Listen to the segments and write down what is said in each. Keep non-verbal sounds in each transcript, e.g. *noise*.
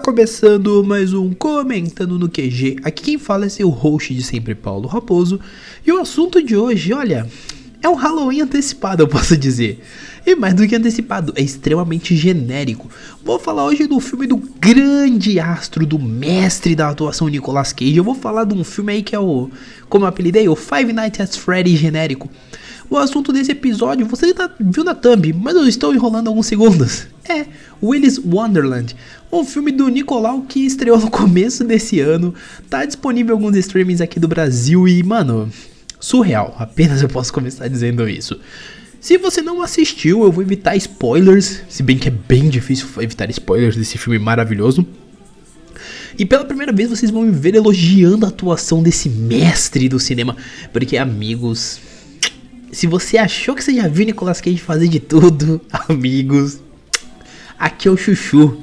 começando mais um Comentando no QG. Aqui quem fala é seu host de sempre, Paulo Raposo. E o assunto de hoje, olha, é um Halloween antecipado, eu posso dizer. E mais do que antecipado, é extremamente genérico. Vou falar hoje do filme do grande astro, do mestre da atuação Nicolas Cage. Eu vou falar de um filme aí que é o, como eu apelidei, o Five Nights at Freddy genérico. O assunto desse episódio você tá, viu na thumb, mas eu estou enrolando alguns segundos. É Willis Wonderland, um filme do Nicolau que estreou no começo desse ano. Tá disponível em alguns streamings aqui do Brasil e, mano, surreal. Apenas eu posso começar dizendo isso. Se você não assistiu, eu vou evitar spoilers, se bem que é bem difícil evitar spoilers desse filme maravilhoso. E pela primeira vez vocês vão me ver elogiando a atuação desse mestre do cinema, porque amigos, se você achou que você já viu Nicolas Cage fazer de tudo, *laughs* amigos, aqui é o chuchu.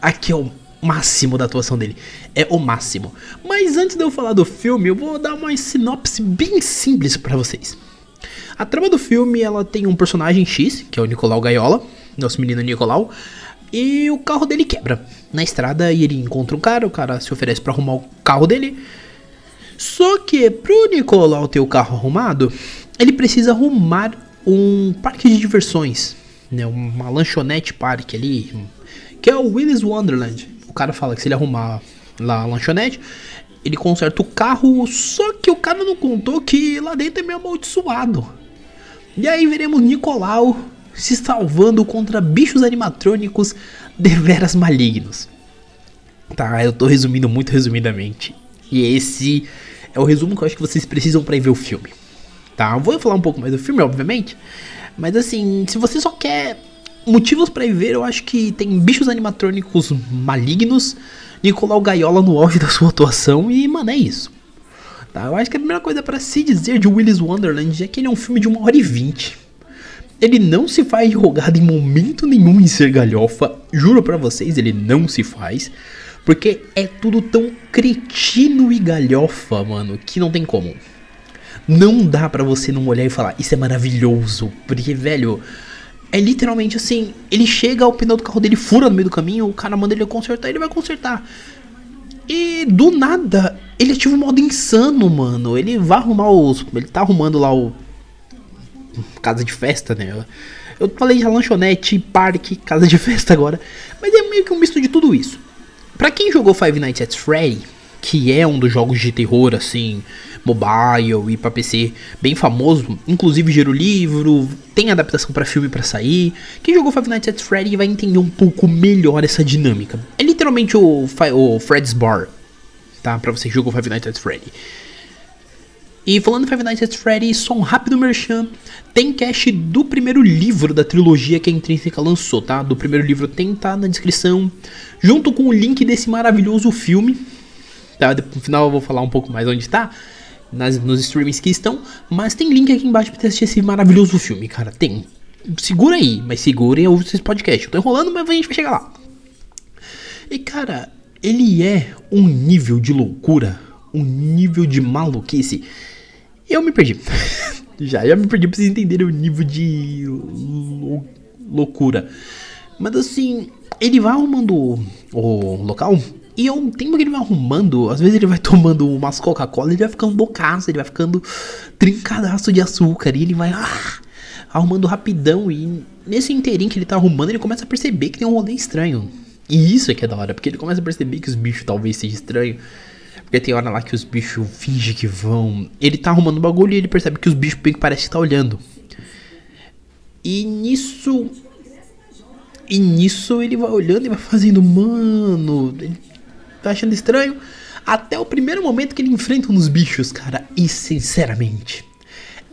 Aqui é o máximo da atuação dele. É o máximo. Mas antes de eu falar do filme, eu vou dar uma sinopse bem simples para vocês. A trama do filme, ela tem um personagem X, que é o Nicolau Gaiola, nosso menino Nicolau, e o carro dele quebra na estrada e ele encontra um cara, o cara se oferece para arrumar o carro dele. Só que pro Nicolau ter o carro arrumado, ele precisa arrumar um parque de diversões, né, uma lanchonete parque ali, que é o Willis Wonderland. O cara fala que se ele arrumar lá a lanchonete, ele conserta o carro, só que o cara não contou que lá dentro é meio amaldiçoado. E aí veremos Nicolau se salvando contra bichos animatrônicos deveras malignos. Tá, eu tô resumindo muito resumidamente. E esse é o resumo que eu acho que vocês precisam para ver o filme. Tá, eu vou falar um pouco mais do filme, obviamente. Mas assim, se você só quer motivos para ir ver, eu acho que tem bichos animatrônicos malignos, Nicolau Gaiola no auge da sua atuação e, mano, é isso. Tá, eu acho que a primeira coisa para se dizer de Willis Wonderland é que ele é um filme de 1 hora e 20. Ele não se faz jogado em momento nenhum em ser galhofa, juro para vocês, ele não se faz. Porque é tudo tão cretino e galhofa, mano, que não tem como. Não dá para você não olhar e falar, isso é maravilhoso. Porque, velho, é literalmente assim: ele chega, o pneu do carro dele fura no meio do caminho, o cara manda ele consertar, ele vai consertar. E do nada, ele ativa o modo insano, mano. Ele vai arrumar os. Ele tá arrumando lá o. Casa de festa, né? Eu falei de lanchonete, parque, casa de festa agora. Mas é meio que um misto de tudo isso. Pra quem jogou Five Nights at Freddy, que é um dos jogos de terror, assim, mobile e para PC bem famoso, inclusive gerou livro, tem adaptação para filme para sair. Quem jogou Five Nights at Freddy vai entender um pouco melhor essa dinâmica. É literalmente o, o Fred's Bar, tá? Para você que jogou Five Nights at Freddy. E falando Five Nights at Freddy, só um rápido merchan. Tem cast do primeiro livro da trilogia que a Intrínseca lançou, tá? Do primeiro livro tem tá na descrição, junto com o link desse maravilhoso filme. Tá? No final eu vou falar um pouco mais onde está nas, nos streamings que estão, mas tem link aqui embaixo pra você assistir esse maravilhoso filme, cara. Tem. Segura aí, mas segurem ouve esse podcast. Eu tô enrolando, mas a gente vai chegar lá. E cara, ele é um nível de loucura, um nível de maluquice. Eu me perdi. *laughs* já, já me perdi pra vocês entenderem o nível de lou loucura. Mas assim, ele vai arrumando o local e um tempo que ele vai arrumando, às vezes ele vai *laughs* tomando umas Coca-Cola ele vai ficando bocaço, ele vai ficando trincadaço de açúcar e ele vai ah, arrumando rapidão. E nesse inteirinho que ele tá arrumando, ele começa a perceber que tem um rolê estranho. E isso é que é da hora, porque ele começa a perceber que os bichos talvez sejam estranhos. Porque tem hora lá que os bichos fingem que vão. Ele tá arrumando o bagulho e ele percebe que os bichos bem que parece que tá olhando. E nisso. E nisso ele vai olhando e vai fazendo, mano. Ele tá achando estranho. Até o primeiro momento que ele enfrenta uns bichos, cara. E sinceramente,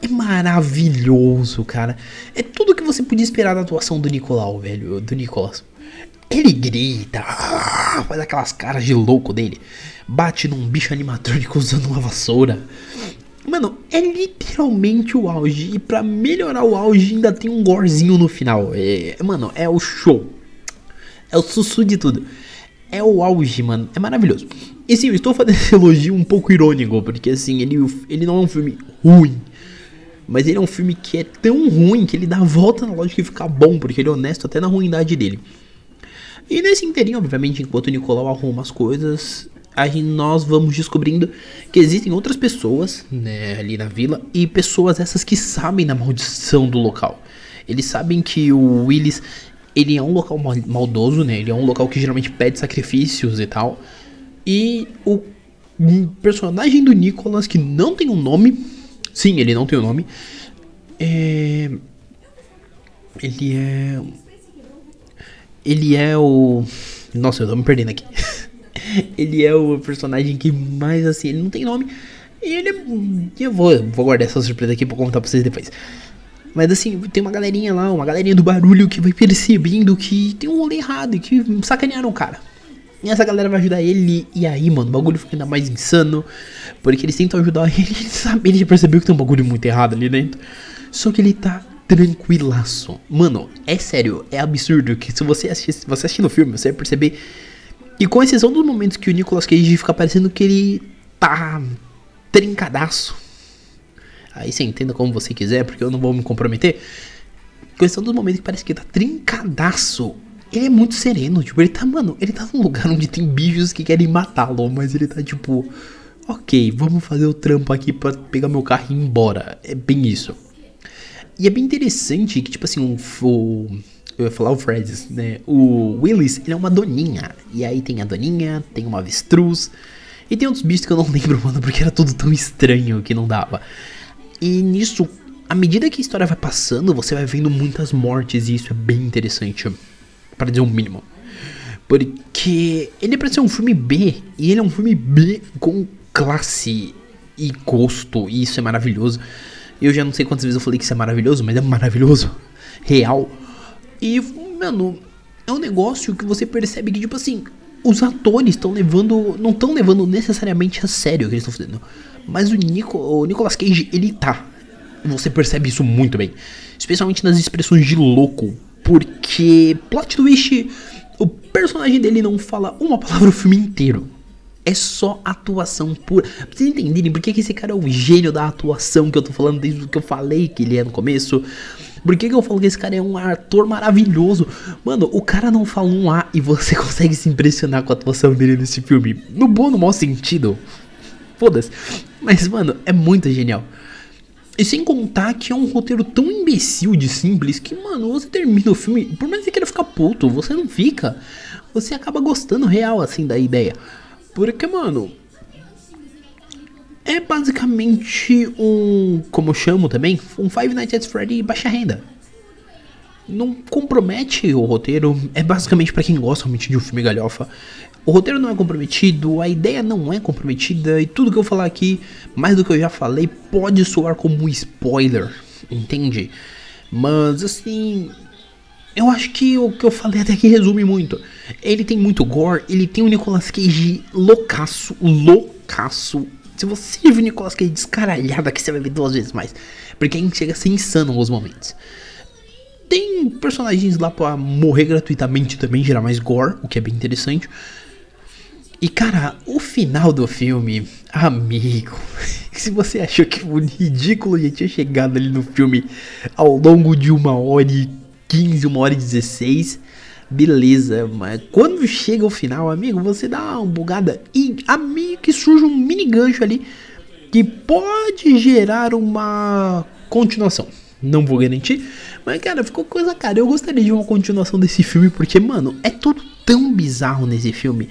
é maravilhoso, cara. É tudo que você podia esperar da atuação do Nicolau, velho. Do Nicolas. Ele grita, faz aquelas caras de louco dele. Bate num bicho animatrônico usando uma vassoura. Mano, é literalmente o auge. E pra melhorar o auge, ainda tem um gorzinho no final. É, mano, é o show. É o sussu de tudo é o auge, mano. É maravilhoso. E sim, eu estou fazendo esse elogio um pouco irônico, porque assim, ele, ele não é um filme ruim. Mas ele é um filme que é tão ruim que ele dá a volta na lógica e fica bom, porque ele é honesto até na ruindade dele. E nesse inteirinho, obviamente, enquanto o Nicolau arruma as coisas, aí nós vamos descobrindo que existem outras pessoas né, ali na vila e pessoas essas que sabem da maldição do local. Eles sabem que o Willis ele é um local maldoso, né? Ele é um local que geralmente pede sacrifícios e tal. E o personagem do Nicholas que não tem um nome, sim, ele não tem um nome. É... Ele é ele é o nossa, eu tô me perdendo aqui. *laughs* ele é o personagem que mais assim, ele não tem nome. E ele é. Eu vou, vou guardar essa surpresa aqui pra contar pra vocês depois. Mas assim, tem uma galerinha lá, uma galerinha do barulho que vai percebendo que tem um rolê errado e que sacanearam o cara. E essa galera vai ajudar ele. E aí, mano, o bagulho fica ainda mais insano. Porque eles tentam ajudar *laughs* ele. Ele sabe, ele já percebeu que tem um bagulho muito errado ali dentro. Só que ele tá tranquilaço. Mano, é sério, é absurdo que se você assistir, você assistir no filme, você vai perceber. E com exceção dos momentos que o Nicolas Cage fica parecendo que ele tá trincadaço. Aí você entenda como você quiser, porque eu não vou me comprometer. Com exceção dos momentos que parece que tá trincadaço. Ele é muito sereno, tipo, ele tá, mano, ele tá num lugar onde tem bichos que querem matá-lo, mas ele tá tipo, ok, vamos fazer o trampo aqui pra pegar meu carro e ir embora. É bem isso. E é bem interessante que, tipo assim, o, eu ia falar o Fred, né? O Willis, ele é uma doninha. E aí tem a doninha, tem uma avestruz. E tem outros bichos que eu não *laughs* lembro, mano, porque era tudo tão estranho que não dava. E nisso, à medida que a história vai passando, você vai vendo muitas mortes. E isso é bem interessante. para dizer o um mínimo. Porque ele é pra ser um filme B. E ele é um filme B com classe e gosto. E isso é maravilhoso. Eu já não sei quantas vezes eu falei que isso é maravilhoso, mas é maravilhoso. Real. E, mano, é um negócio que você percebe que, tipo assim, os atores estão levando. Não estão levando necessariamente a sério o que eles estão fazendo. Mas o, Nico, o Nicolas Cage, ele tá. Você percebe isso muito bem. Especialmente nas expressões de louco. Porque, plot twist, o personagem dele não fala uma palavra o filme inteiro. É só atuação pura. Pra vocês entenderem por que, esse cara é o gênio da atuação que eu tô falando desde o que eu falei que ele é no começo. Por que, que eu falo que esse cara é um ator maravilhoso? Mano, o cara não fala um A e você *laughs* consegue se impressionar com a atuação dele nesse filme. No bom no mau sentido. Foda-se. Mas, mano, é muito genial. E sem contar que é um roteiro tão imbecil de simples que, mano, você termina o filme, por mais que você queira ficar puto, você não fica. Você acaba gostando real, assim, da ideia. Porque, mano, é basicamente um, como eu chamo também, um Five Nights at Freddy baixa renda. Não compromete o roteiro, é basicamente para quem gosta realmente de um filme galhofa. O roteiro não é comprometido, a ideia não é comprometida e tudo que eu falar aqui, mais do que eu já falei, pode soar como um spoiler, entende? Mas assim, eu acho que o que eu falei até aqui resume muito. Ele tem muito gore, ele tem o Nicolas Cage loucaço, loucaço. Se você viu o Nicolas Cage descaralhado aqui, você vai ver duas vezes mais. Porque aí chega a ser insano alguns momentos. Tem personagens lá pra morrer gratuitamente também, gerar mais gore, o que é bem interessante. E cara, o final do filme, amigo, *laughs* se você achou que o ridículo já tinha chegado ali no filme ao longo de uma hora e 15, uma hora e 16. Beleza, mas quando chega o final, amigo, você dá uma bugada e amigo que surge um mini gancho ali que pode gerar uma continuação. Não vou garantir, mas cara, ficou coisa cara. Eu gostaria de uma continuação desse filme porque, mano, é tudo tão bizarro nesse filme.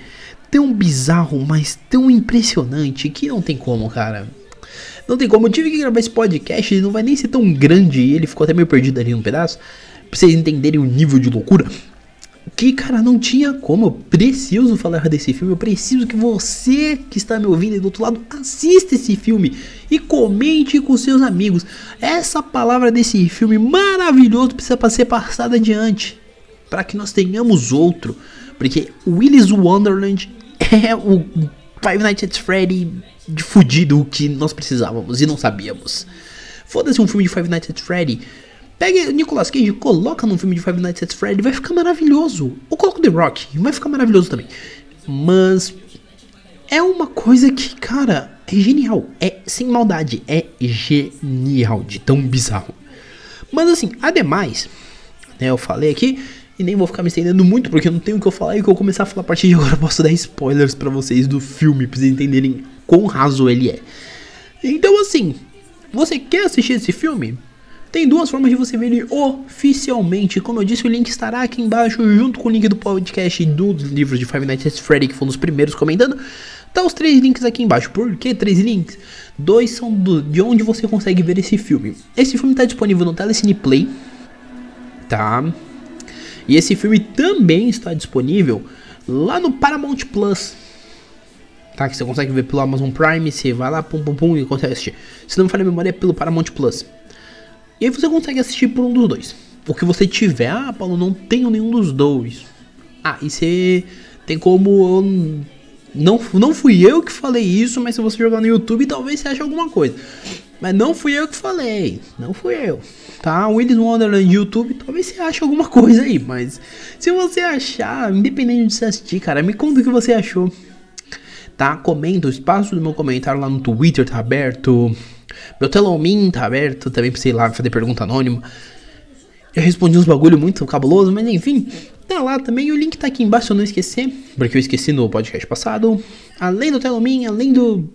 Tão bizarro, mas tão impressionante que não tem como, cara. Não tem como. Eu tive que gravar esse podcast, ele não vai nem ser tão grande ele ficou até meio perdido ali num pedaço pra vocês entenderem o nível de loucura. Que, cara, não tinha como. Eu preciso falar desse filme. Eu preciso que você que está me ouvindo aí do outro lado assista esse filme e comente com seus amigos. Essa palavra desse filme maravilhoso precisa ser passada adiante para que nós tenhamos outro. Porque Willis Wonderland *laughs* é o Five Nights at Freddy de fudido que nós precisávamos e não sabíamos. Foda-se um filme de Five Nights at Freddy Pega o Nicolas Cage, coloca num filme de Five Nights at Freddy, vai ficar maravilhoso. Ou coloca o The Rock, vai ficar maravilhoso também. Mas é uma coisa que, cara, é genial. É sem maldade, é genial de tão bizarro. Mas assim, ademais, né, eu falei aqui, E nem vou ficar me estendendo muito, porque eu não tenho o que eu falar. E que eu começar a falar a partir de agora, eu posso dar spoilers para vocês do filme, pra vocês entenderem quão raso ele é. Então, assim, você quer assistir esse filme? Tem duas formas de você ver ele oficialmente. Como eu disse, o link estará aqui embaixo, junto com o link do podcast dos livros de Five Nights at Freddy, que foi um dos primeiros comentando. Tá os três links aqui embaixo. Por que três links? Dois são do, de onde você consegue ver esse filme. Esse filme está disponível no Telecine Play, tá? E esse filme também está disponível lá no Paramount Plus. Tá? Que você consegue ver pelo Amazon Prime, você vai lá, pum pum pum e consegue assistir. Se não me falha a memória, é pelo Paramount Plus. E aí você consegue assistir por um dos dois. O que você tiver, ah, Paulo, não tenho nenhum dos dois. Ah, e você tem como. Não, não fui eu que falei isso, mas se você jogar no YouTube, talvez você ache alguma coisa. Mas não fui eu que falei, não fui eu. Tá? Willis Wonderland YouTube, talvez você ache alguma *laughs* coisa aí. Mas se você achar, independente de você assistir, cara, me conta o que você achou. Tá? Comenta, o espaço do meu comentário lá no Twitter tá aberto. Meu Telomin tá aberto também pra, sei lá, fazer pergunta anônima. Eu respondi uns bagulho muito cabuloso, mas enfim, tá lá também. O link tá aqui embaixo eu não esquecer, porque eu esqueci no podcast passado. Além do Telomin, além do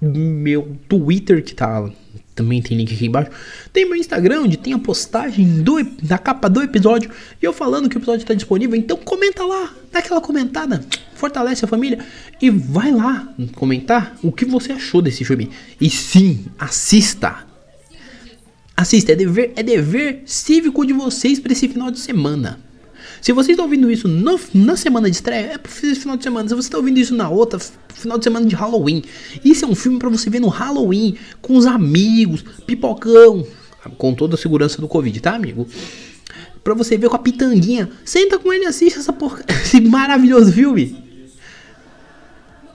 meu Twitter, que tá também tem link aqui embaixo. Tem meu Instagram, onde tem a postagem do, da capa do episódio. E eu falando que o episódio está disponível. Então comenta lá, dá aquela comentada, fortalece a família. E vai lá comentar o que você achou desse filme. E sim, assista. Assista, é dever, é dever cívico de vocês para esse final de semana. Se você está ouvindo isso no, na semana de estreia, é pro final de semana. Se você está ouvindo isso na outra, final de semana de Halloween. Isso é um filme para você ver no Halloween, com os amigos, pipocão. Com toda a segurança do Covid, tá, amigo? Pra você ver com a pitanguinha. Senta com ele e assiste essa porca, *laughs* esse maravilhoso filme.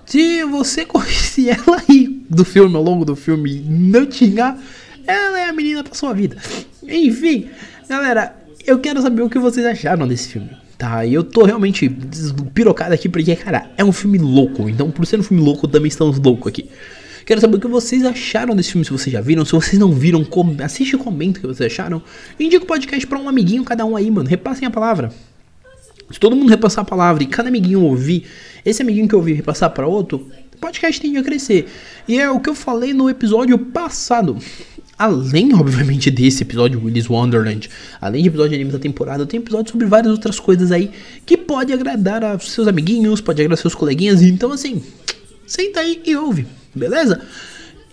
Se você conhece ela aí do filme, ao longo do filme, não tinha, ela é a menina pra sua vida. Enfim, galera, eu quero saber o que vocês acharam desse filme. Tá, e eu tô realmente pirocado aqui porque, cara, é um filme louco. Então, por ser um filme louco, também estamos loucos aqui. Quero saber o que vocês acharam desse filme, se vocês já viram. Se vocês não viram, com... assiste e comenta o que vocês acharam. Indica o podcast pra um amiguinho cada um aí, mano. Repassem a palavra. Se todo mundo repassar a palavra e cada amiguinho ouvir, esse amiguinho que ouvir repassar para outro, o podcast tende a crescer. E é o que eu falei no episódio passado. Além, obviamente, desse episódio Willy's Wonderland, além de episódio de anime da temporada, tem episódio sobre várias outras coisas aí que pode agradar a seus amiguinhos, pode agradar seus coleguinhas. Então, assim, senta aí e ouve, beleza?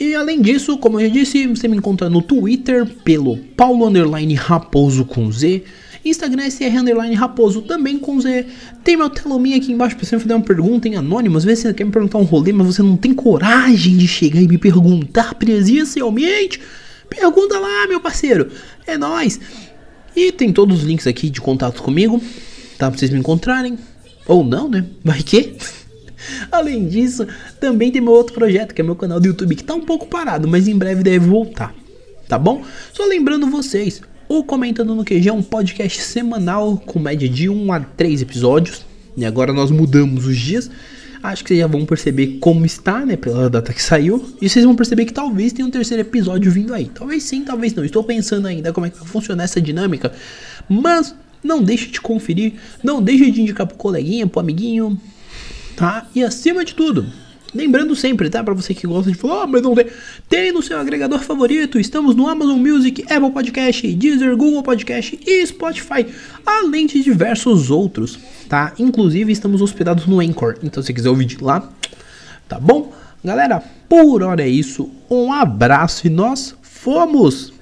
E além disso, como eu já disse, você me encontra no Twitter pelo Paulo Underline Raposo com Z. Instagram é SR Underline Raposo também com Z. Tem meu telominha aqui embaixo pra você me fazer uma pergunta em anônimo. Às vezes você quer me perguntar um rolê, mas você não tem coragem de chegar e me perguntar presencialmente. Pergunta lá, meu parceiro. É nós. E tem todos os links aqui de contato comigo, tá? Pra vocês me encontrarem. Ou não, né? Vai que? *laughs* Além disso, também tem meu outro projeto, que é meu canal do YouTube, que tá um pouco parado, mas em breve deve voltar. Tá bom? Só lembrando vocês, o Comentando no QG é um podcast semanal com média de 1 a 3 episódios. E agora nós mudamos os dias. Acho que vocês já vão perceber como está, né? Pela data que saiu. E vocês vão perceber que talvez tenha um terceiro episódio vindo aí. Talvez sim, talvez não. Estou pensando ainda como é que vai funcionar essa dinâmica. Mas não deixe de conferir. Não deixe de indicar pro coleguinha, pro amiguinho. Tá? E acima de tudo, Lembrando sempre, tá? Para você que gosta de falar, oh, mas não tem. Tem no seu agregador favorito. Estamos no Amazon Music, Apple Podcast, Deezer, Google Podcast e Spotify, além de diversos outros, tá? Inclusive estamos hospedados no Anchor. Então se quiser ouvir de lá, tá bom? Galera, por hora é isso. Um abraço e nós fomos!